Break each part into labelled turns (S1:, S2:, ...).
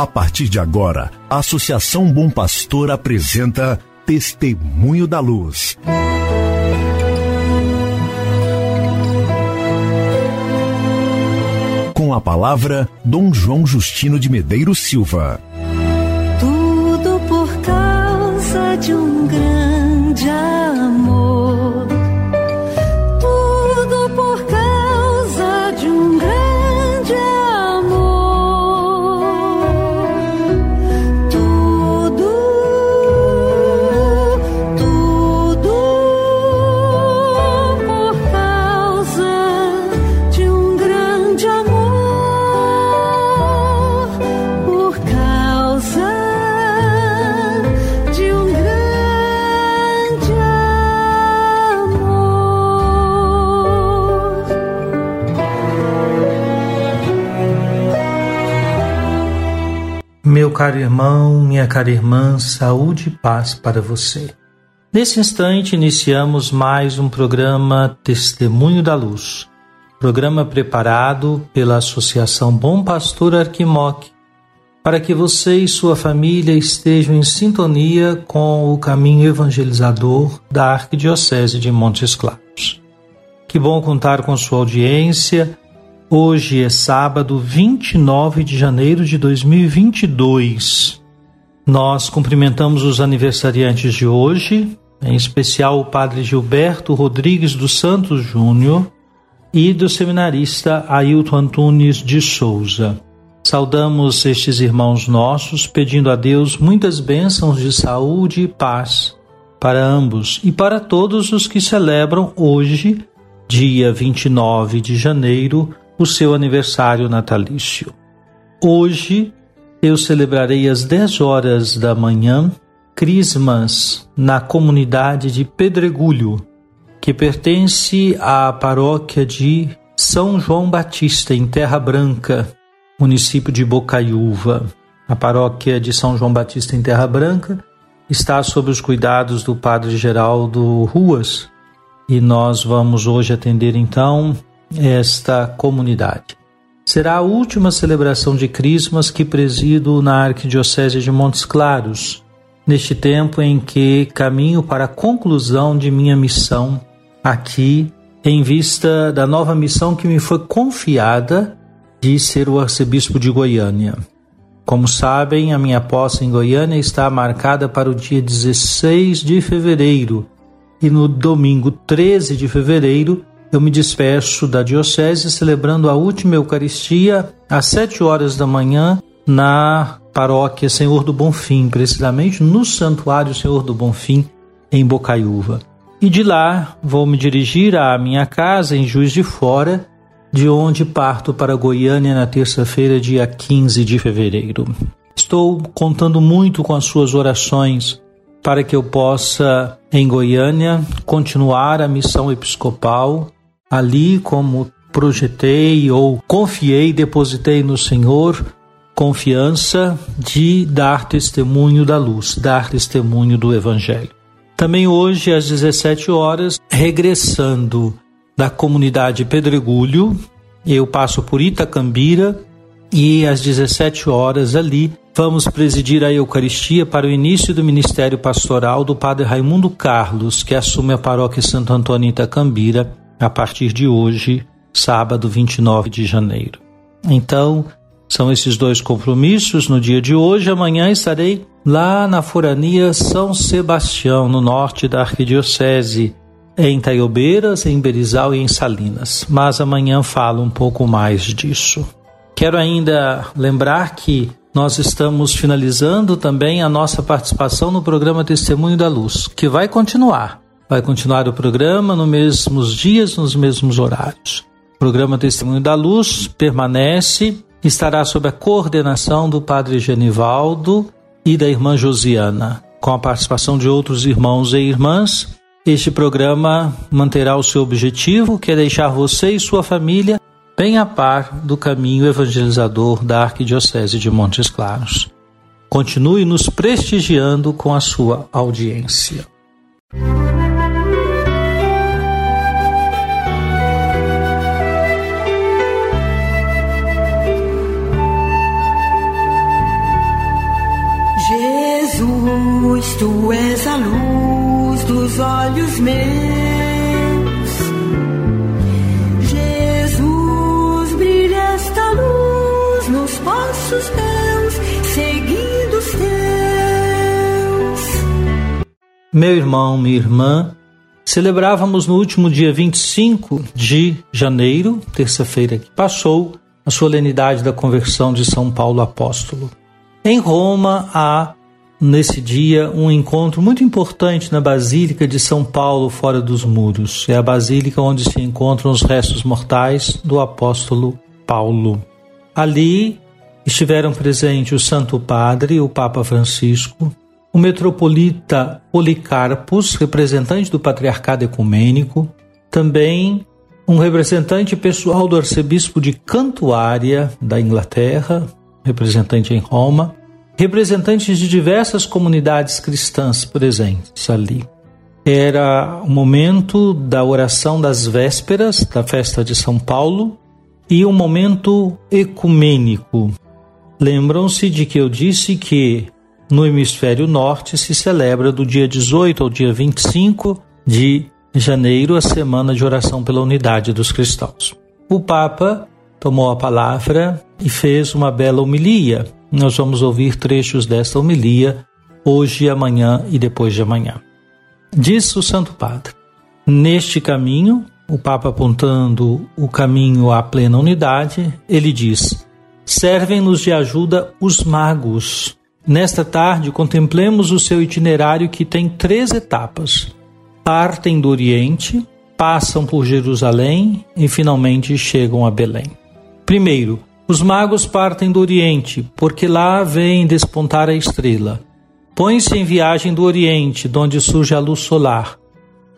S1: A partir de agora, a Associação Bom Pastor apresenta Testemunho da Luz. Com a palavra, Dom João Justino de Medeiros Silva.
S2: Tudo por causa de um grande amor.
S3: Caro irmão, minha cara irmã, saúde e paz para você. Nesse instante, iniciamos mais um programa Testemunho da Luz, programa preparado pela Associação Bom Pastor Arquimoc, para que você e sua família estejam em sintonia com o caminho evangelizador da Arquidiocese de Montes Claros. Que bom contar com sua audiência Hoje é sábado 29 de janeiro de 2022. Nós cumprimentamos os aniversariantes de hoje, em especial o Padre Gilberto Rodrigues dos Santos Júnior e do seminarista Ailton Antunes de Souza. Saudamos estes irmãos nossos, pedindo a Deus muitas bênçãos de saúde e paz para ambos e para todos os que celebram hoje, dia 29 de janeiro, o seu aniversário natalício. Hoje eu celebrarei às 10 horas da manhã Crismas na comunidade de Pedregulho, que pertence à paróquia de São João Batista, em Terra Branca, município de Bocaiúva. A paróquia de São João Batista, em Terra Branca, está sob os cuidados do Padre Geraldo Ruas e nós vamos hoje atender então esta comunidade. Será a última celebração de Crismas que presido na Arquidiocese de Montes Claros, neste tempo em que caminho para a conclusão de minha missão aqui, em vista da nova missão que me foi confiada de ser o arcebispo de Goiânia. Como sabem, a minha posse em Goiânia está marcada para o dia 16 de fevereiro e no domingo 13 de fevereiro eu me despeço da Diocese celebrando a última Eucaristia às sete horas da manhã na paróquia Senhor do Bonfim, precisamente no Santuário Senhor do Bonfim, em Bocaiúva. E de lá vou me dirigir à minha casa em Juiz de Fora, de onde parto para Goiânia na terça-feira, dia 15 de fevereiro. Estou contando muito com as suas orações para que eu possa, em Goiânia, continuar a missão episcopal ali como projetei ou confiei, depositei no Senhor confiança de dar testemunho da luz, dar testemunho do Evangelho. Também hoje, às 17 horas, regressando da comunidade Pedregulho, eu passo por Itacambira e às 17 horas ali vamos presidir a Eucaristia para o início do ministério pastoral do Padre Raimundo Carlos, que assume a paróquia Santo Antônio Itacambira a partir de hoje, sábado 29 de janeiro. Então, são esses dois compromissos no dia de hoje. Amanhã estarei lá na Forania São Sebastião, no norte da Arquidiocese, em Taiobeiras, em Berizal e em Salinas. Mas amanhã falo um pouco mais disso. Quero ainda lembrar que nós estamos finalizando também a nossa participação no programa Testemunho da Luz, que vai continuar. Vai continuar o programa nos mesmos dias, nos mesmos horários. O programa Testemunho da Luz permanece, estará sob a coordenação do Padre Genivaldo e da irmã Josiana, com a participação de outros irmãos e irmãs. Este programa manterá o seu objetivo, que é deixar você e sua família bem a par do caminho evangelizador da Arquidiocese de Montes Claros. Continue nos prestigiando com a sua audiência.
S2: Olhos meus. Jesus, brilha esta luz nos passos meus, seguindo os teus.
S3: Meu irmão, minha irmã, celebrávamos no último dia 25 de janeiro, terça-feira que passou, a solenidade da conversão de São Paulo Apóstolo. Em Roma há nesse dia um encontro muito importante na Basílica de São Paulo, fora dos muros. É a basílica onde se encontram os restos mortais do apóstolo Paulo. Ali estiveram presentes o Santo Padre, o Papa Francisco, o metropolita Policarpos, representante do Patriarcado Ecumênico, também um representante pessoal do arcebispo de Cantuária, da Inglaterra, representante em Roma, representantes de diversas comunidades cristãs presentes ali. Era o momento da oração das vésperas da festa de São Paulo e um momento ecumênico. Lembram-se de que eu disse que no hemisfério norte se celebra do dia 18 ao dia 25 de janeiro a semana de oração pela unidade dos cristãos. O Papa tomou a palavra e fez uma bela homilia nós vamos ouvir trechos desta homilia hoje, amanhã e depois de amanhã. Diz o Santo Padre: Neste caminho, o Papa apontando o caminho à plena unidade, ele diz: Servem-nos de ajuda os magos. Nesta tarde, contemplemos o seu itinerário que tem três etapas. Partem do Oriente, passam por Jerusalém e finalmente chegam a Belém. Primeiro, os magos partem do Oriente, porque lá vem despontar a estrela. Põem-se em viagem do Oriente, donde surge a luz solar.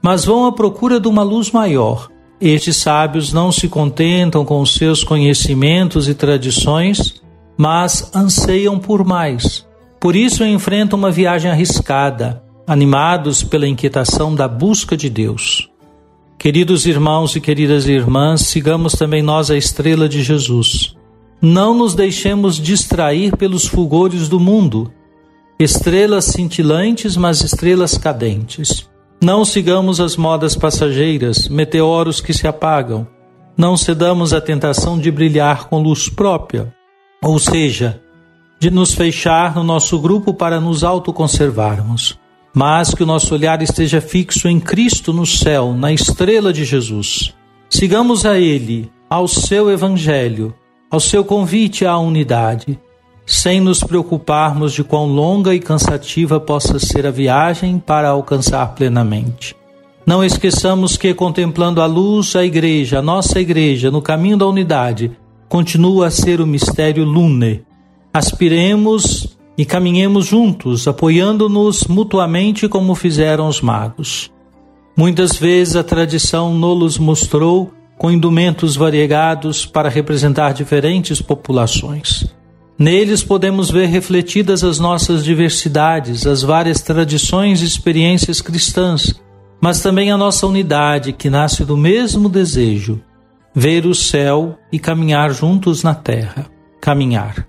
S3: Mas vão à procura de uma luz maior. Estes sábios não se contentam com seus conhecimentos e tradições, mas anseiam por mais. Por isso enfrentam uma viagem arriscada, animados pela inquietação da busca de Deus. Queridos irmãos e queridas irmãs, sigamos também nós a estrela de Jesus. Não nos deixemos distrair pelos fulgores do mundo, estrelas cintilantes, mas estrelas cadentes. Não sigamos as modas passageiras, meteoros que se apagam. Não cedamos à tentação de brilhar com luz própria, ou seja, de nos fechar no nosso grupo para nos autoconservarmos, mas que o nosso olhar esteja fixo em Cristo no céu, na estrela de Jesus. Sigamos a Ele, ao seu Evangelho, ao seu convite à unidade, sem nos preocuparmos de quão longa e cansativa possa ser a viagem para alcançar plenamente. Não esqueçamos que, contemplando a luz, a Igreja, a nossa Igreja, no caminho da unidade, continua a ser o mistério lune. Aspiremos e caminhemos juntos, apoiando-nos mutuamente como fizeram os magos. Muitas vezes a tradição nos mostrou com indumentos variegados para representar diferentes populações. Neles podemos ver refletidas as nossas diversidades, as várias tradições e experiências cristãs, mas também a nossa unidade que nasce do mesmo desejo, ver o céu e caminhar juntos na terra. Caminhar.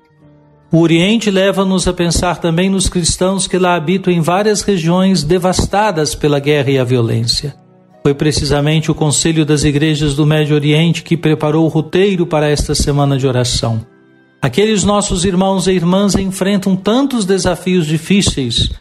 S3: O Oriente leva-nos a pensar também nos cristãos que lá habitam em várias regiões devastadas pela guerra e a violência. Foi precisamente o Conselho das Igrejas do Médio Oriente que preparou o roteiro para esta semana de oração. Aqueles nossos irmãos e irmãs enfrentam tantos desafios difíceis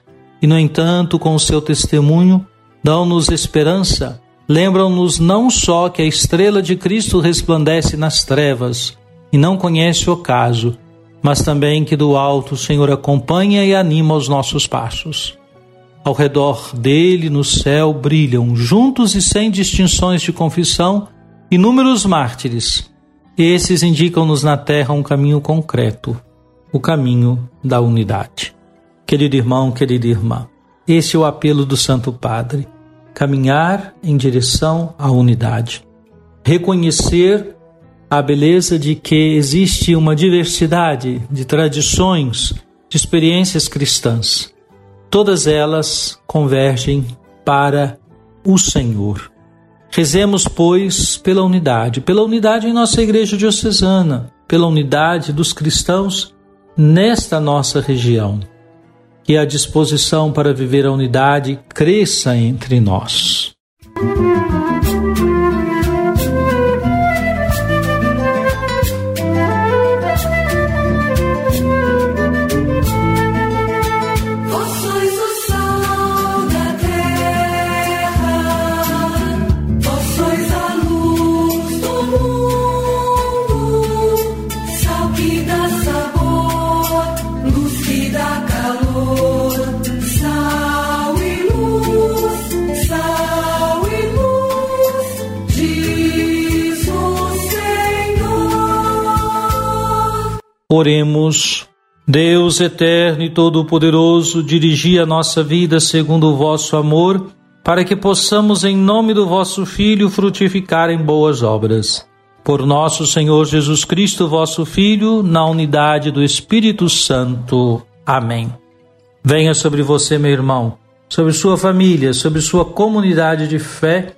S3: e, no entanto, com o seu testemunho, dão-nos esperança, lembram-nos não só que a estrela de Cristo resplandece nas trevas e não conhece o caso, mas também que do alto o Senhor acompanha e anima os nossos passos. Ao redor dele, no céu, brilham, juntos e sem distinções de confissão, inúmeros mártires. Esses indicam-nos na terra um caminho concreto, o caminho da unidade. Querido irmão, querida irmã, esse é o apelo do Santo Padre: caminhar em direção à unidade. Reconhecer a beleza de que existe uma diversidade de tradições, de experiências cristãs todas elas convergem para o Senhor. Rezemos, pois, pela unidade, pela unidade em nossa igreja diocesana, pela unidade dos cristãos nesta nossa região. que a disposição para viver a unidade cresça entre nós. Oremos. Deus eterno e todo-poderoso, dirigi a nossa vida segundo o vosso amor, para que possamos, em nome do vosso Filho, frutificar em boas obras. Por nosso Senhor Jesus Cristo, vosso Filho, na unidade do Espírito Santo. Amém. Venha sobre você, meu irmão, sobre sua família, sobre sua comunidade de fé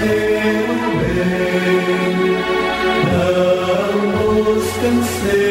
S3: seu bem, não nos cansemos.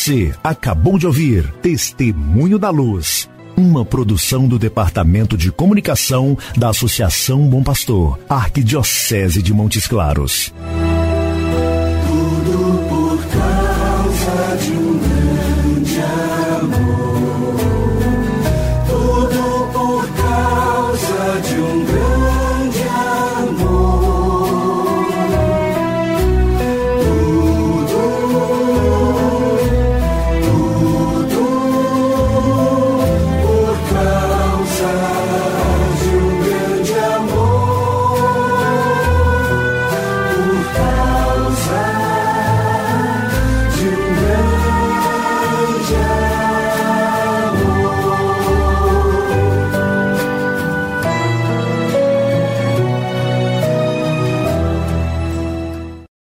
S1: Você acabou de ouvir Testemunho da Luz, uma produção do Departamento de Comunicação da Associação Bom Pastor, Arquidiocese de Montes Claros.